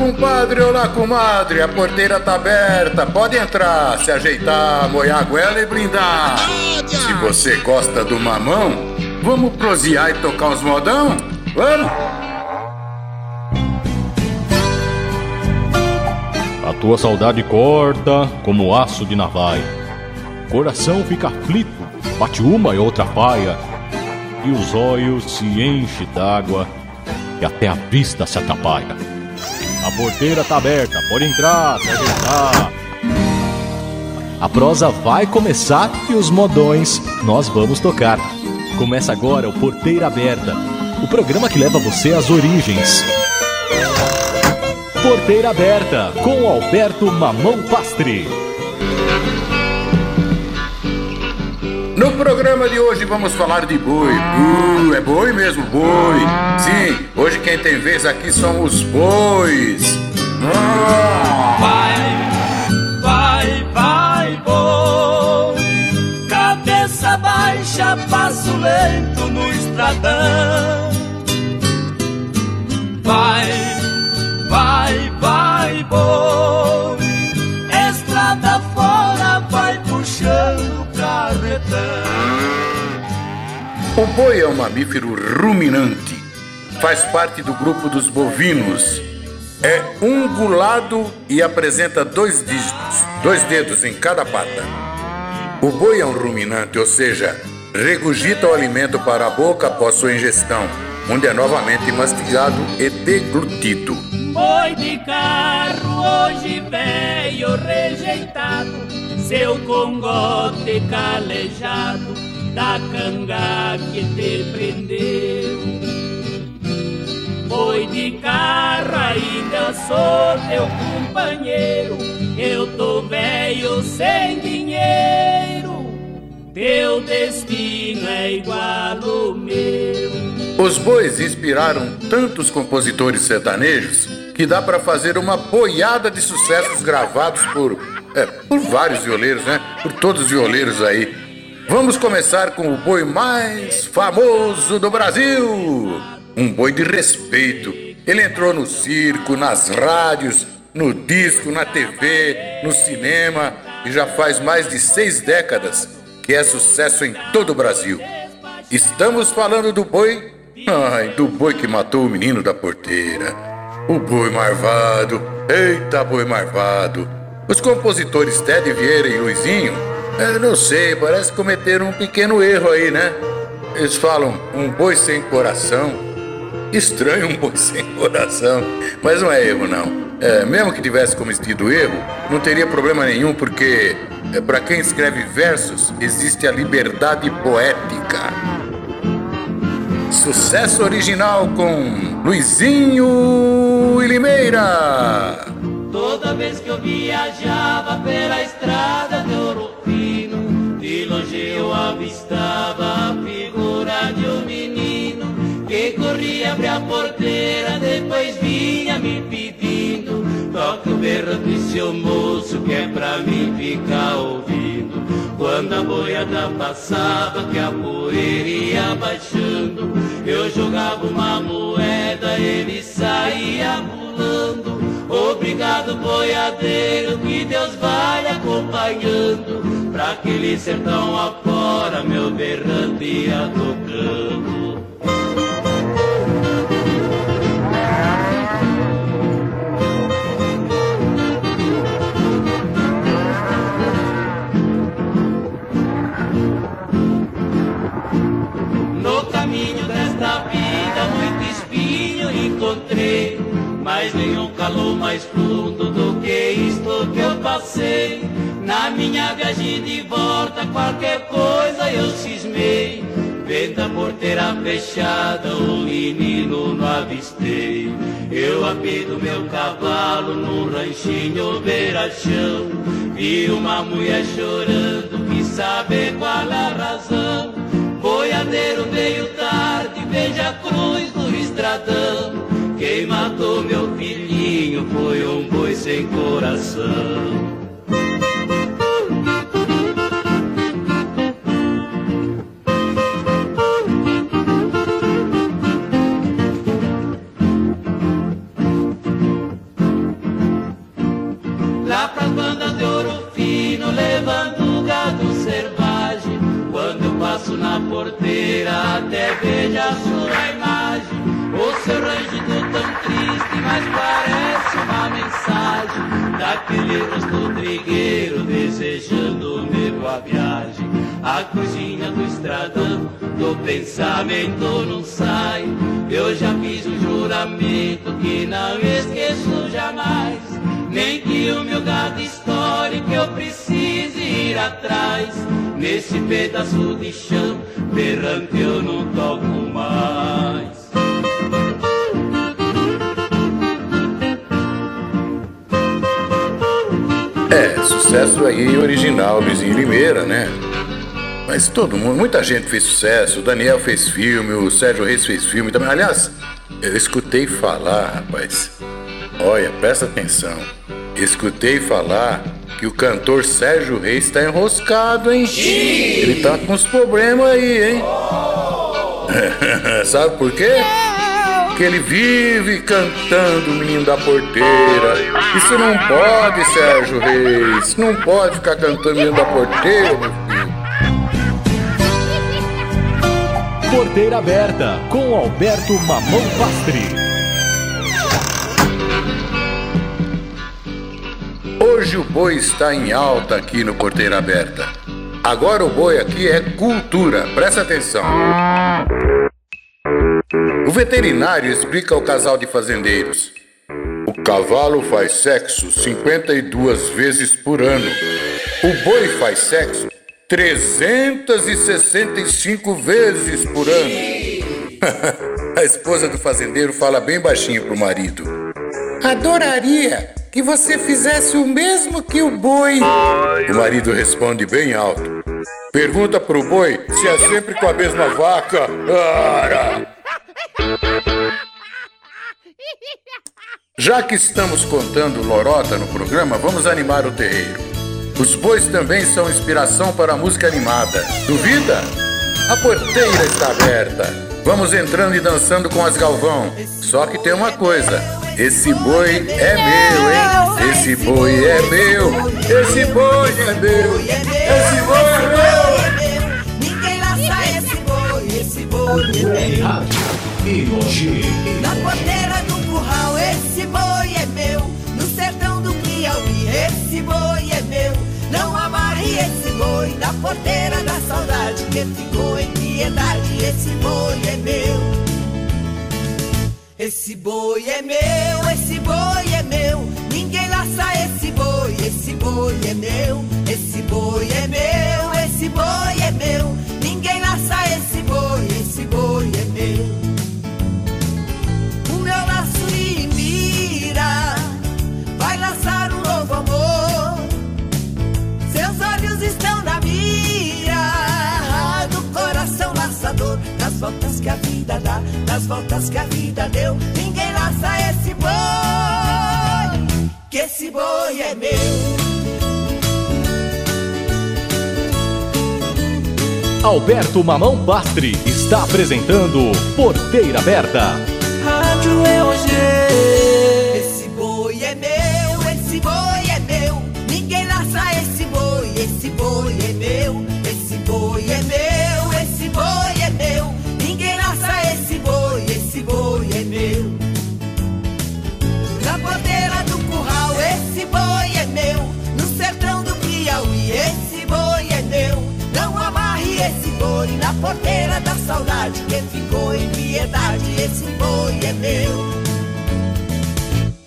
compadre, olá, comadre. A porteira tá aberta. Pode entrar, se ajeitar, moer a goela e brindar. Se você gosta do mamão, vamos prosear e tocar uns modão? Vamos? A tua saudade corta como aço de navalha. Coração fica aflito, bate uma e outra paia. E os olhos se enchem d'água e até a vista se atrapalha. A porteira tá aberta, pode entrar, se ajeitar. A prosa vai começar e os modões nós vamos tocar. Começa agora o Porteira Aberta, o programa que leva você às origens. Porteira Aberta, com Alberto Mamão Pastre. Programa de hoje vamos falar de boi. Uh, é boi mesmo, boi. Sim, hoje quem tem vez aqui são os bois. Vai, vai, vai, boi. Cabeça baixa, passo lento no estradão. Vai, vai, vai, boi. O boi é um mamífero ruminante. Faz parte do grupo dos bovinos. É ungulado e apresenta dois dígitos, dois dedos em cada pata. O boi é um ruminante, ou seja, regurgita o alimento para a boca após sua ingestão, onde é novamente mastigado e deglutido. Boi de carro hoje veio rejeitado, seu congote calejado da canga prendeu. Boi de carro ainda sou teu companheiro, eu tô velho sem dinheiro, teu destino é igual ao meu. Os bois inspiraram tantos compositores sertanejos que dá para fazer uma boiada de sucessos gravados por, é, por vários violeiros, né? Por todos os violeiros aí. Vamos começar com o boi mais famoso do Brasil. Um boi de respeito. Ele entrou no circo, nas rádios, no disco, na TV, no cinema e já faz mais de seis décadas que é sucesso em todo o Brasil. Estamos falando do boi Ai, do boi que matou o menino da porteira. O boi marvado. Eita, boi marvado. Os compositores Ted Vieira e Luizinho, eu não sei, parece que cometeram um pequeno erro aí, né? Eles falam um boi sem coração. Estranho um boi sem coração. Mas não é erro, não. É, mesmo que tivesse cometido erro, não teria problema nenhum, porque é, para quem escreve versos, existe a liberdade poética. Sucesso original com Luizinho e Limeira. Toda vez que eu viajava pela estrada de ouro de longe eu avistava a figura de um menino que corria abrir a porteira, depois vinha me pedindo. Toque o berrante, seu moço, que é pra mim ficar ouvindo. Quando a boiada passava, que a poeira ia baixando, eu jogava uma moeda, ele saía pulando. Obrigado, boiadeiro, que Deus vai acompanhando. Pra aquele sertão afora, meu berrante. Minha viagem de volta, qualquer coisa eu cismei. Vendo a porteira fechada, o menino não avistei. Eu apido meu cavalo num ranchinho beira-chão. Vi uma mulher chorando, quis saber qual a razão. Boiadeiro veio tarde, veja a cruz do estradão. Quem matou meu filhinho foi um boi sem coração. Cozinha do estradão, do pensamento não sai. Eu já fiz um juramento que não esqueço jamais. Nem que o meu gado histórico eu precise ir atrás. Nesse pedaço de chão, berrante eu não toco mais. É, sucesso aí original, Luizinho Limeira, né? Mas todo mundo, muita gente fez sucesso. O Daniel fez filme, o Sérgio Reis fez filme também. Aliás, eu escutei falar, rapaz. Olha, presta atenção. Escutei falar que o cantor Sérgio Reis está enroscado, hein? Ele tá com uns problemas aí, hein? Sabe por quê? que ele vive cantando o menino da porteira. Isso não pode, Sérgio Reis. Não pode ficar cantando o menino da porteira, meu Porteira aberta com Alberto Mamão Pastri. Hoje o boi está em alta aqui no Porteira Aberta. Agora o boi aqui é cultura, presta atenção. O veterinário explica ao casal de fazendeiros: O cavalo faz sexo 52 vezes por ano. O boi faz sexo 365 vezes por ano. A esposa do fazendeiro fala bem baixinho pro marido: Adoraria que você fizesse o mesmo que o boi. O marido responde bem alto: Pergunta pro boi se é sempre com a mesma vaca. Ara! Já que estamos contando lorota no programa, vamos animar o terreiro. Os bois também são inspiração para a música animada. Duvida? A porteira está aberta. Vamos entrando e dançando com as Galvão. Só que tem uma coisa: esse boi é meu, hein? Esse boi é meu. Esse boi é meu. Esse boi é meu. Ninguém laça esse boi, esse boi é meu. Na porteira da saudade que ficou em piedade. Esse boi é meu. Esse boi é meu, esse boi é meu. Ninguém laça esse boi, esse boi é meu. Esse boi é meu, esse boi é meu. Ninguém laça esse boi, esse boi é meu. Voltas que a vida dá, das voltas que a vida deu. Ninguém laça esse boi, que esse boi é meu. Alberto Mamão Pastri está apresentando Porteira Aberta. Rádio EOG. Esse boi é meu, esse boi é meu. Ninguém laça esse boi, esse boi é meu. Da saudade. Quem ficou em piedade, esse boi é meu.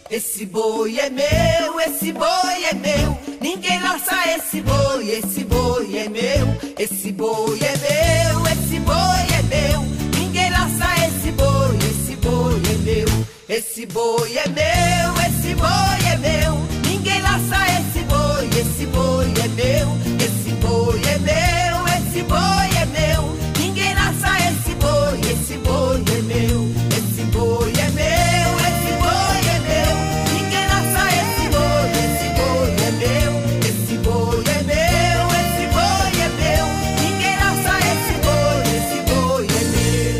Esse boi é meu, esse boi é meu. Ninguém laça esse boi, esse boi é meu. Esse boi é meu, esse boi é meu. Ninguém laça esse boi, esse boi é meu. Esse boi é meu,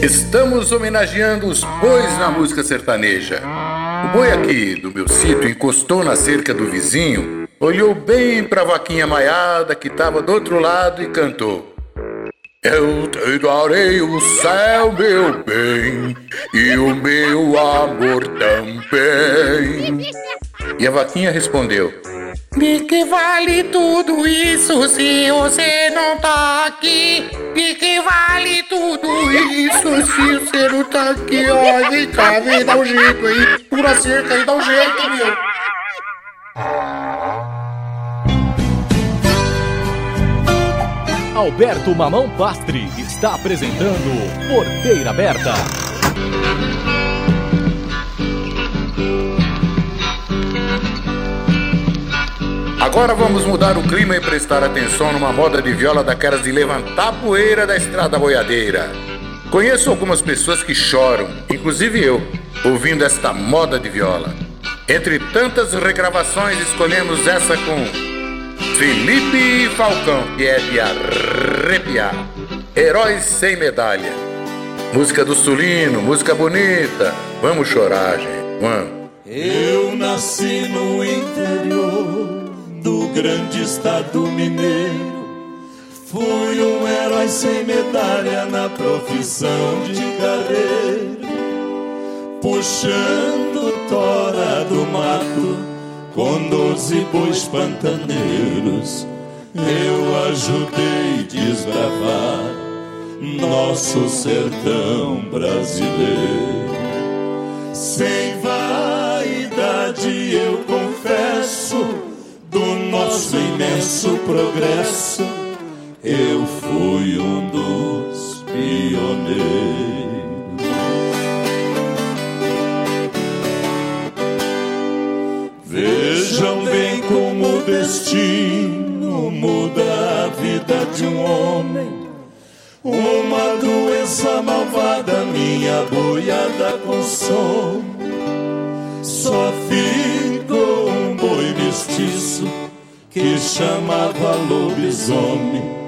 Estamos homenageando os bois na música sertaneja. O boi aqui do meu sítio encostou na cerca do vizinho, olhou bem pra vaquinha maiada que tava do outro lado e cantou: Eu te darei o céu, meu bem, e o meu amor também. E a vaquinha respondeu: De que vale tudo isso se você não tá aqui? De que vale tudo isso se você não tá aqui? Ó, vem cá, vem, dá um jeito aí. Pura cerca aí, dá um jeito, meu. Alberto Mamão Pastre está apresentando Porteira Aberta. Agora vamos mudar o clima e prestar atenção numa moda de viola daquelas de levantar poeira da estrada boiadeira. Conheço algumas pessoas que choram, inclusive eu, ouvindo esta moda de viola. Entre tantas regravações, escolhemos essa com Felipe Falcão, que é de arrepiar. Heróis sem medalha. Música do Sulino, música bonita. Vamos chorar, gente. Vamos. Eu nasci no interior do grande estado mineiro. Fui um herói sem medalha na profissão de carreiro. Puxando tora do mato com doze bois pantaneiros, eu ajudei desbravar nosso sertão brasileiro. Sem vaidade eu confesso do nosso imenso progresso, eu fui um dos pioneiros. Vejam bem como o destino muda a vida de um homem. Uma doença malvada minha boiada consome. Só boi mestiço que chamava lobisomem.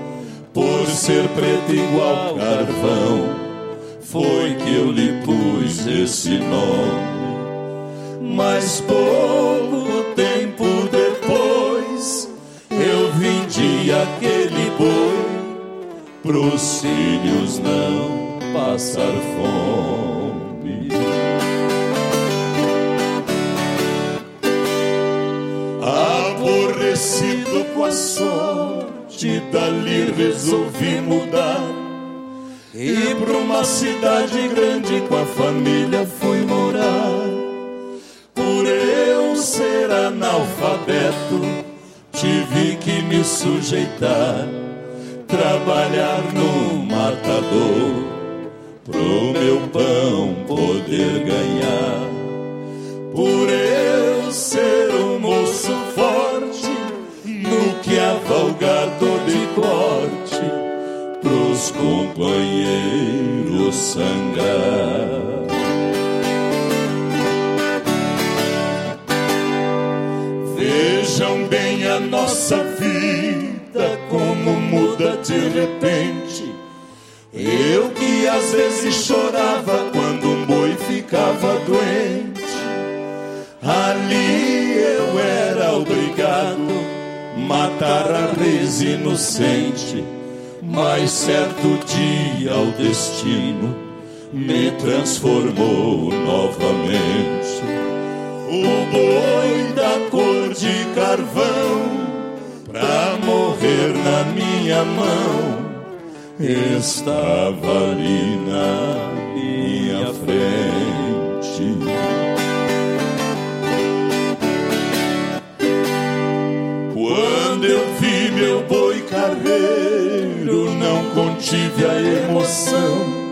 Por ser preto igual carvão, foi que eu lhe pus esse nome. Mas pouco tempo depois eu vendi aquele boi pros filhos não passar fome. Aborrecido com a sorte, dali resolvi mudar. E pra uma cidade grande com a família fui morar por eu ser analfabeto, tive que me sujeitar, trabalhar no matador, pro meu pão poder ganhar. Por eu ser um moço forte, dor de corte, pros companheiros sangrar. Vejam bem a nossa vida, como muda de repente. Eu que às vezes chorava quando um boi ficava doente. Ali eu era obrigado matar a res inocente. Mas certo dia o destino me transformou novamente. O boi da cor de carvão, pra morrer na minha mão, estava ali na minha frente. Contive a emoção.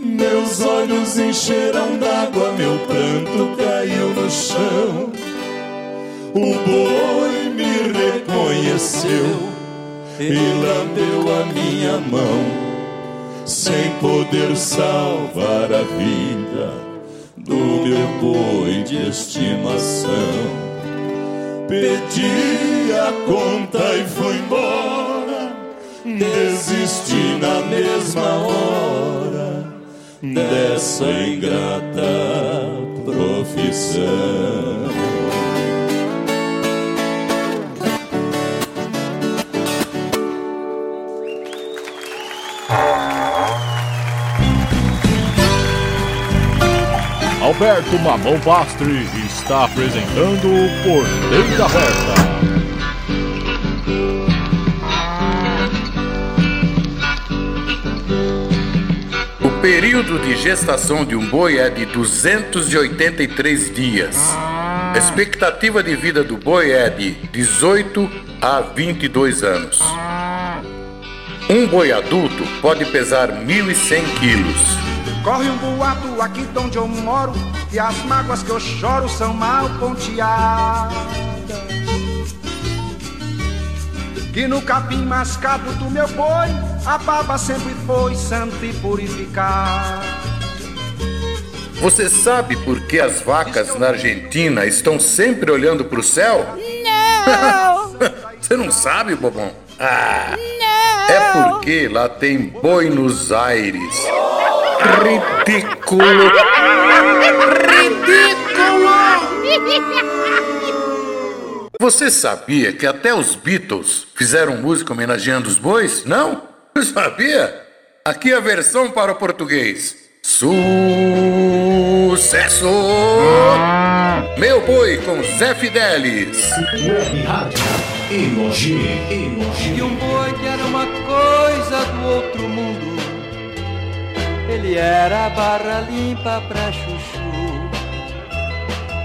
Meus olhos encheram d'água, meu pranto caiu no chão. O boi me reconheceu e lambeu a minha mão, sem poder salvar a vida do meu boi de estimação. Pedi a conta e fui embora, desisti na mesma hora dessa ingrata profissão. Alberto Mamão Pastre está apresentando Porteira Aberta. Período de gestação de um boi é de 283 dias. A expectativa de vida do boi é de 18 a 22 anos. Um boi adulto pode pesar 1.100 quilos. Corre um boato aqui de onde eu moro Que as mágoas que eu choro são mal ponteadas Que no capim mascado do meu boi A baba sempre foi santa e purificada Você sabe por que as vacas na Argentina estão sempre olhando para o céu? Não! Você não sabe, bobão? Ah, Não! é porque lá tem Buenos Aires. Ridículo! Você sabia que até os Beatles fizeram música homenageando os bois? Não? Sabia? Aqui a versão para o português. Sucesso! Meu boi com Zé Fidelis. Rádio Emoji, E Emoji. um boi que era uma coisa do outro mundo Ele era barra limpa pra chuchu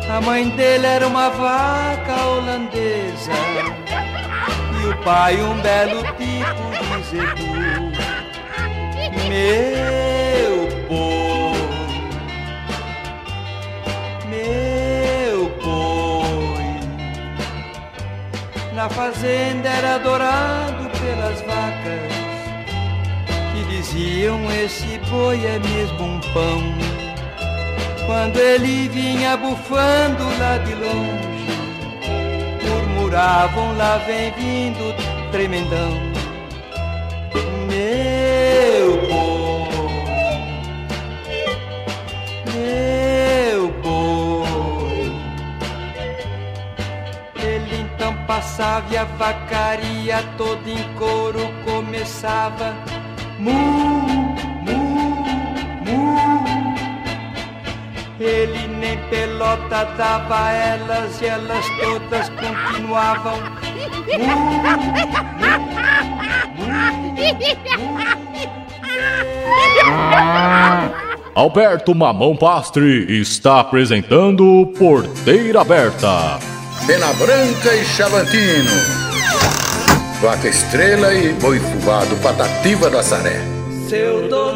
A mãe dele era uma vaca holandesa. E o pai um belo tipo de zebu. Meu boi Meu boi. Na fazenda era adorado pelas vacas que diziam esse boi é mesmo um pão. Quando ele vinha bufando lá de longe, murmuravam lá vem vindo tremendão. Meu boi, meu boi. Ele então passava e a vacaria toda em couro começava. Mu, mu, mu. Ele nem pelota dava a elas e elas todas continuavam. Alberto Mamão Pastre está apresentando Porteira Aberta. Pena Branca e Chavantino. Vaca Estrela e Boi Fubado, Patativa do Assaré. Seu doutor,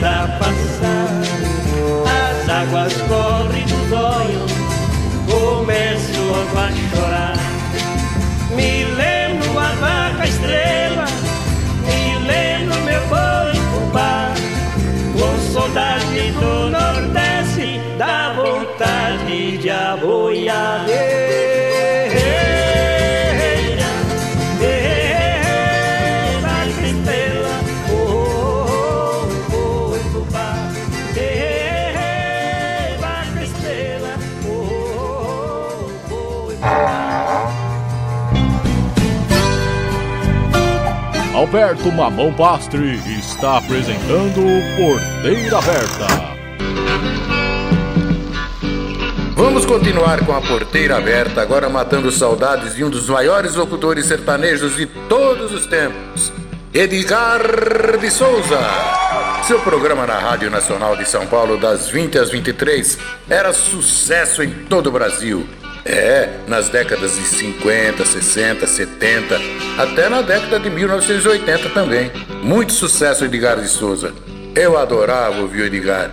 boiada passar, as águas correm Alberto Mamão Pastre está apresentando Porteira Aberta. Vamos continuar com a porteira aberta, agora matando saudades de um dos maiores locutores sertanejos de todos os tempos, Edgar de Souza. Seu programa na Rádio Nacional de São Paulo, das 20 às 23, era sucesso em todo o Brasil. É, nas décadas de 50, 60, 70, até na década de 1980 também. Muito sucesso, Edgar de Souza. Eu adorava ouvir o Edgar.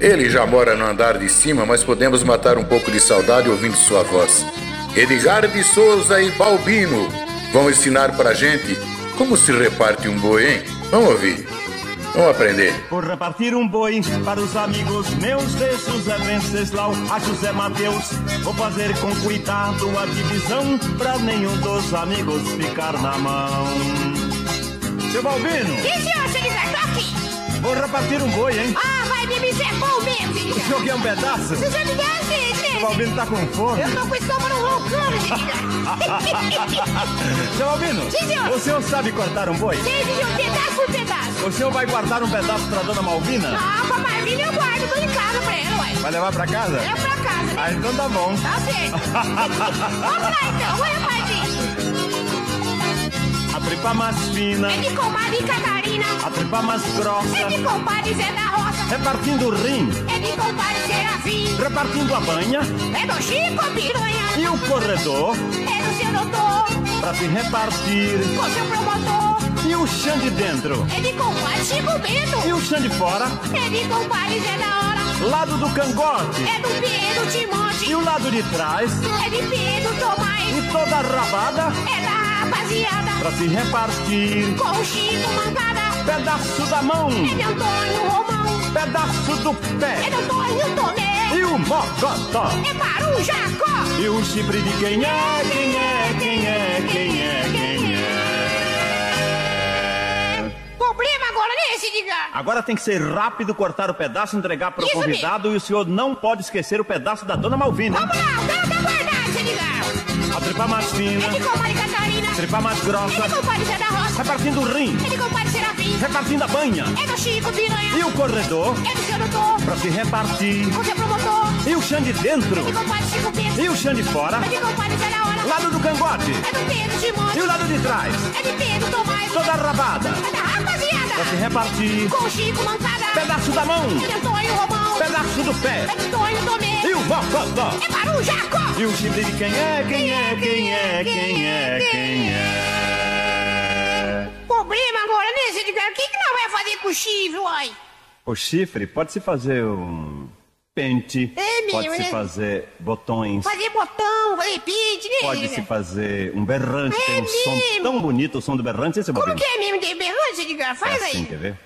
Ele já mora no andar de cima, mas podemos matar um pouco de saudade ouvindo sua voz. Edgar de Souza e Balbino vão ensinar pra gente como se reparte um boi, hein? Vamos ouvir. Vamos aprender. Por repartir um boi para os amigos meus de José Venceslau a José Mateus. Vou fazer com cuidado a divisão pra nenhum dos amigos ficar na mão. Seu Balbino, senhor, se ligar, tô aqui. Vou repartir um boi, hein? Ah, vai, Bibi, você é bom se O senhor quer um pedaço? Você me der, gente. O Balbino tá com fome. Eu tô com o estômago roncando. Seu Balbino, Sim, senhor. o senhor sabe cortar um boi? Sim, senhor, pedaço por pedaço. O senhor vai guardar um pedaço pra dona Malvina? Ah, pra Marvina eu guardo, tô em casa pra ela, ué. Vai levar pra casa? É pra casa, né? Ah, então tá bom. Tá certo. Vamos lá, então, vou repartir. A tripa mais fina, É de comadre Catarina. a tripa mais É grossa, de compadre Zé da Roça. repartindo o rim, É de compadre Serafim. repartindo a banha É do Chico Piranha. e o corredor É do seu doutor. pra se repartir. Com seu promotor. E o chão de dentro É de compadre Chico Bento. e o chão de fora, É de compadre Zé da Hora. lado do cangote É do Pedro Timote. e o lado de trás É de Pedro Tomás. e toda a rabada É da rapaziada. pra se repartir. Com o Chico Mancada. Pedaço da mão, É de Antônio Romão. pedaço do É pé de Antônio Tomé. e o mocotó. É para o Jacó. E o chifre de quem é, quem é, quem é, quem é, quem é. Problema agora nesse, diga. Agora tem que ser rápido, cortar o pedaço, entregar para o Isso convidado e o senhor não pode esquecer o pedaço da dona Malvina. Vamos lá, o A tripa mais fina, É de compadre Catarina. a tripa mais É grossa, de compadre Zé da Roça. repartindo o rim, É de compadre Serafim. repartindo a banha É do Chico Piranha. e o corredor É do seu doutor. para se repartir. Com seu promotor. E o chão de dentro É de compadre Chico Bento. e o chão de fora, É de compadre Zé da Hora. lado do cangote É do Pedro Timote. e o lado de trás, É de Pedro Tomás. toda rabada É da rapaziada. para se repartir. Com o Chico Mancada. Pedaço da mão, É de Antônio Romão. Pedaço do pé É de Antônio Tomé. e o mocotó. É para o Jacó. E o chifre de quem é, quem é, quem é, quem é, quem é. Problema agora nesse, diga. O que, que nós vai fazer com o chifre, uai? O chifre pode-se fazer um pente, É mesmo, pode-se né? fazer botões, Fazer botão, fazer pinte, né? pode-se fazer um berrante, É tem um som mesmo. tão bonito, o som do berrante, esse é Como bobinho. que é mesmo de berrante, diga? Faz É assim, aí. quer ver? É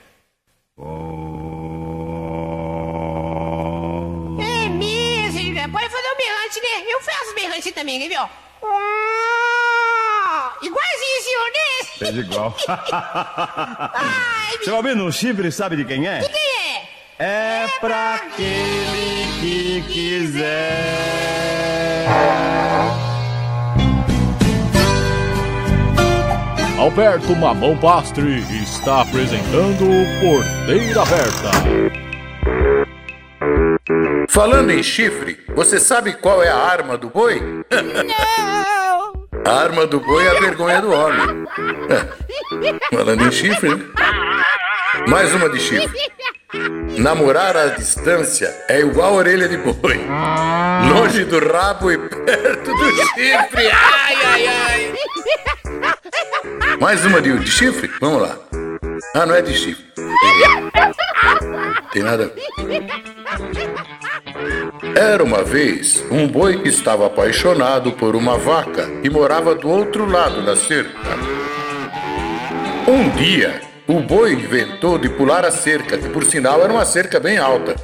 diga. Pode fazer o berrante, né? Eu faço berrante também, quer ver, ó? Ah, Igualzinho senhor, né? Fez igual. Ai, Seu Albino, o chifre sabe de quem é? de quem é? É pra aquele que quiser. Alberto Mamão Pastre está apresentando Porteira Aberta. Falando em chifre, você sabe qual é a arma do boi? Não! A arma do boi é a vergonha do homem. Falando em chifre, né? Mais uma de chifre. Namorar à distância é igual a orelha de boi. Longe do rabo e perto do chifre. Ai, ai, ai. Mais uma de, de chifre? Vamos lá. Ah, não é de chifre. Tem nada. Era uma vez um boi que estava apaixonado por uma vaca que morava do outro lado da cerca. Um dia, o boi inventou de pular a cerca, que por sinal era uma cerca bem alta,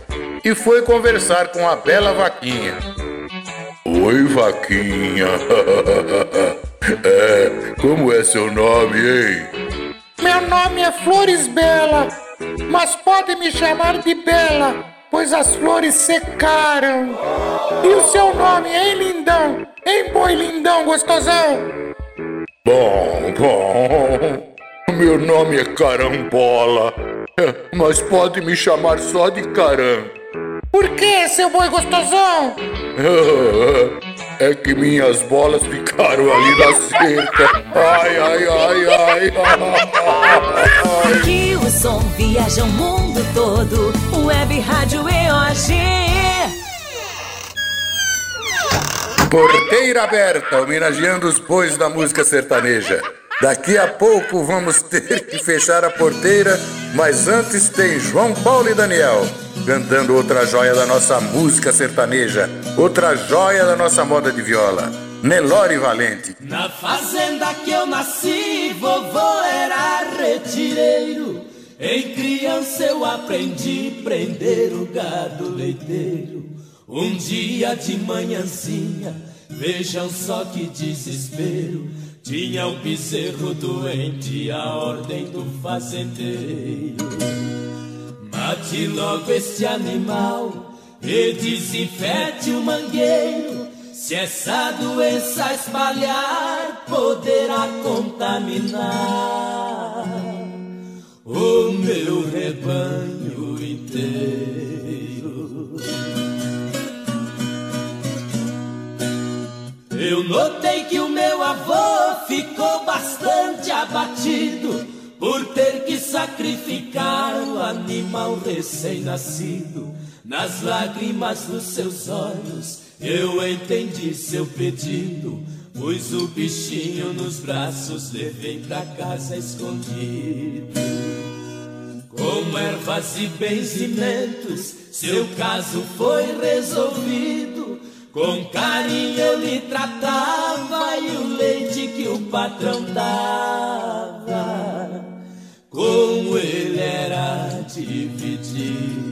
e foi conversar com a bela vaquinha. Oi, vaquinha. é, como é seu nome, hein? Meu nome é Flores Bela, mas pode me chamar de Bela, pois as flores secaram. E o seu nome, hein, lindão? Hein, boi lindão gostosão? Bom, bom. Meu nome é Carambola, mas pode me chamar só de Caram. Por que, seu boi gostosão? É que minhas bolas ficaram ali na cerca. Ai, ai, ai, ai, ai. Aqui o som viaja o mundo todo. Web Rádio EOG. Porteira aberta, homenageando os bois da música sertaneja. Daqui a pouco vamos ter que fechar a porteira, mas antes tem João Paulo e Daniel cantando outra joia da nossa música sertaneja, outra joia da nossa moda de viola, Nelore Valente. Na fazenda que eu nasci, vovô era retireiro. Em criança eu aprendi prender o gado leiteiro. Um dia de manhãzinha, vejam só que desespero. Tinha o bezerro doente, a ordem do fazendeiro. Mate logo este animal e desinfete o mangueiro. Se essa doença espalhar, poderá contaminar o meu rebanho inteiro. Eu notei que o meu avô ficou bastante abatido por ter sacrificar o animal recém-nascido. Nas lágrimas dos seus olhos, eu entendi seu pedido. Pus o bichinho nos braços, levei pra casa escondido. Com ervas e benzimentos, seu caso foi resolvido. Com carinho eu lhe tratava e o leite que o patrão dava, como ele era dividido.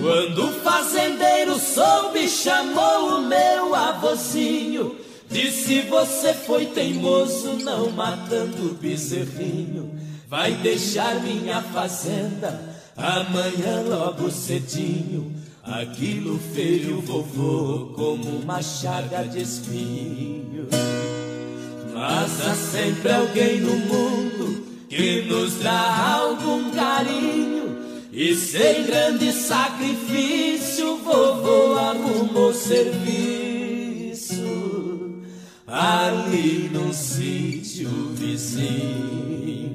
Quando o fazendeiro soube, chamou o meu avôzinho. Disse: Você foi teimoso, não matando o bezerrinho. Vai deixar minha fazenda Amanhã logo cedinho, aquilo feio vovô como uma chaga de espinho. Mas há sempre alguém no mundo que nos dá algum carinho. E sem grande sacrifício, vovô arrumou serviço ali num sítio vizinho.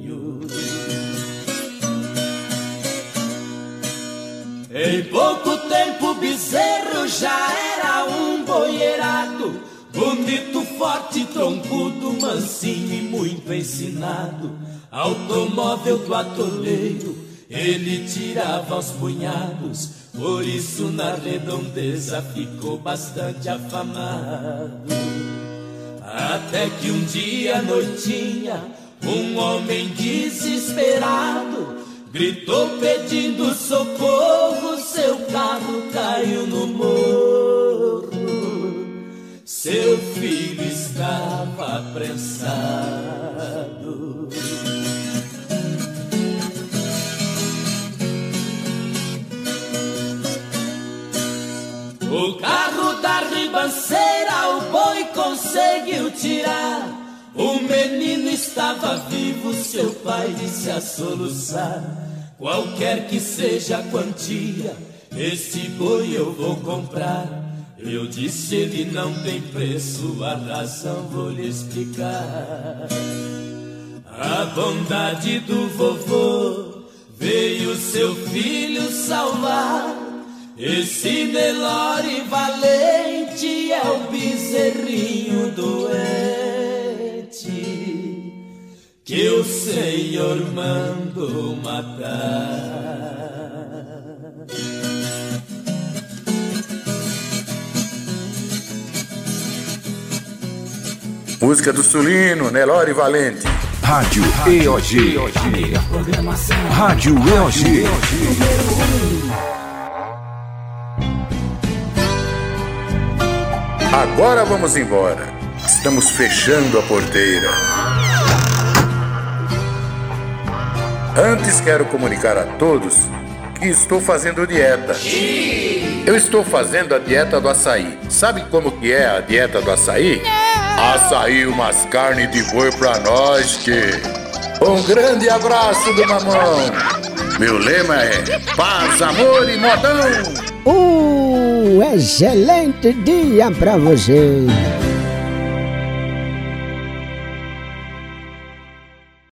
Em pouco tempo bezerro já era um boierado, bonito, forte, troncudo, mansinho e muito ensinado. Automóvel do atoleiro, ele tirava aos punhados, por isso na redondeza ficou bastante afamado. Até que um dia noitinha, um homem desesperado Gritou pedindo socorro, seu carro caiu no morro. Seu filho estava apressado. O carro da ribanceira o boi conseguiu tirar. O menino estava vivo, seu pai disse a soluçar. Qualquer que seja a quantia, este boi eu vou comprar. Eu disse, ele não tem preço, a razão vou lhe explicar. A bondade do vovô veio seu filho salvar. Esse Nelore valente é o bezerrinho doente que o Senhor mandou matar. Música do Sulino, Nelore Valente. Rádio EOG. Rádio EOG. Agora vamos embora. Estamos fechando a porteira. Antes quero comunicar a todos que estou fazendo dieta. Eu estou fazendo a dieta do açaí. Sabe como que é a dieta do açaí? Açaí umas carnes de boi pra nós que... Um grande abraço do mamão. Meu lema é paz, amor e modão. Um excelente dia pra você.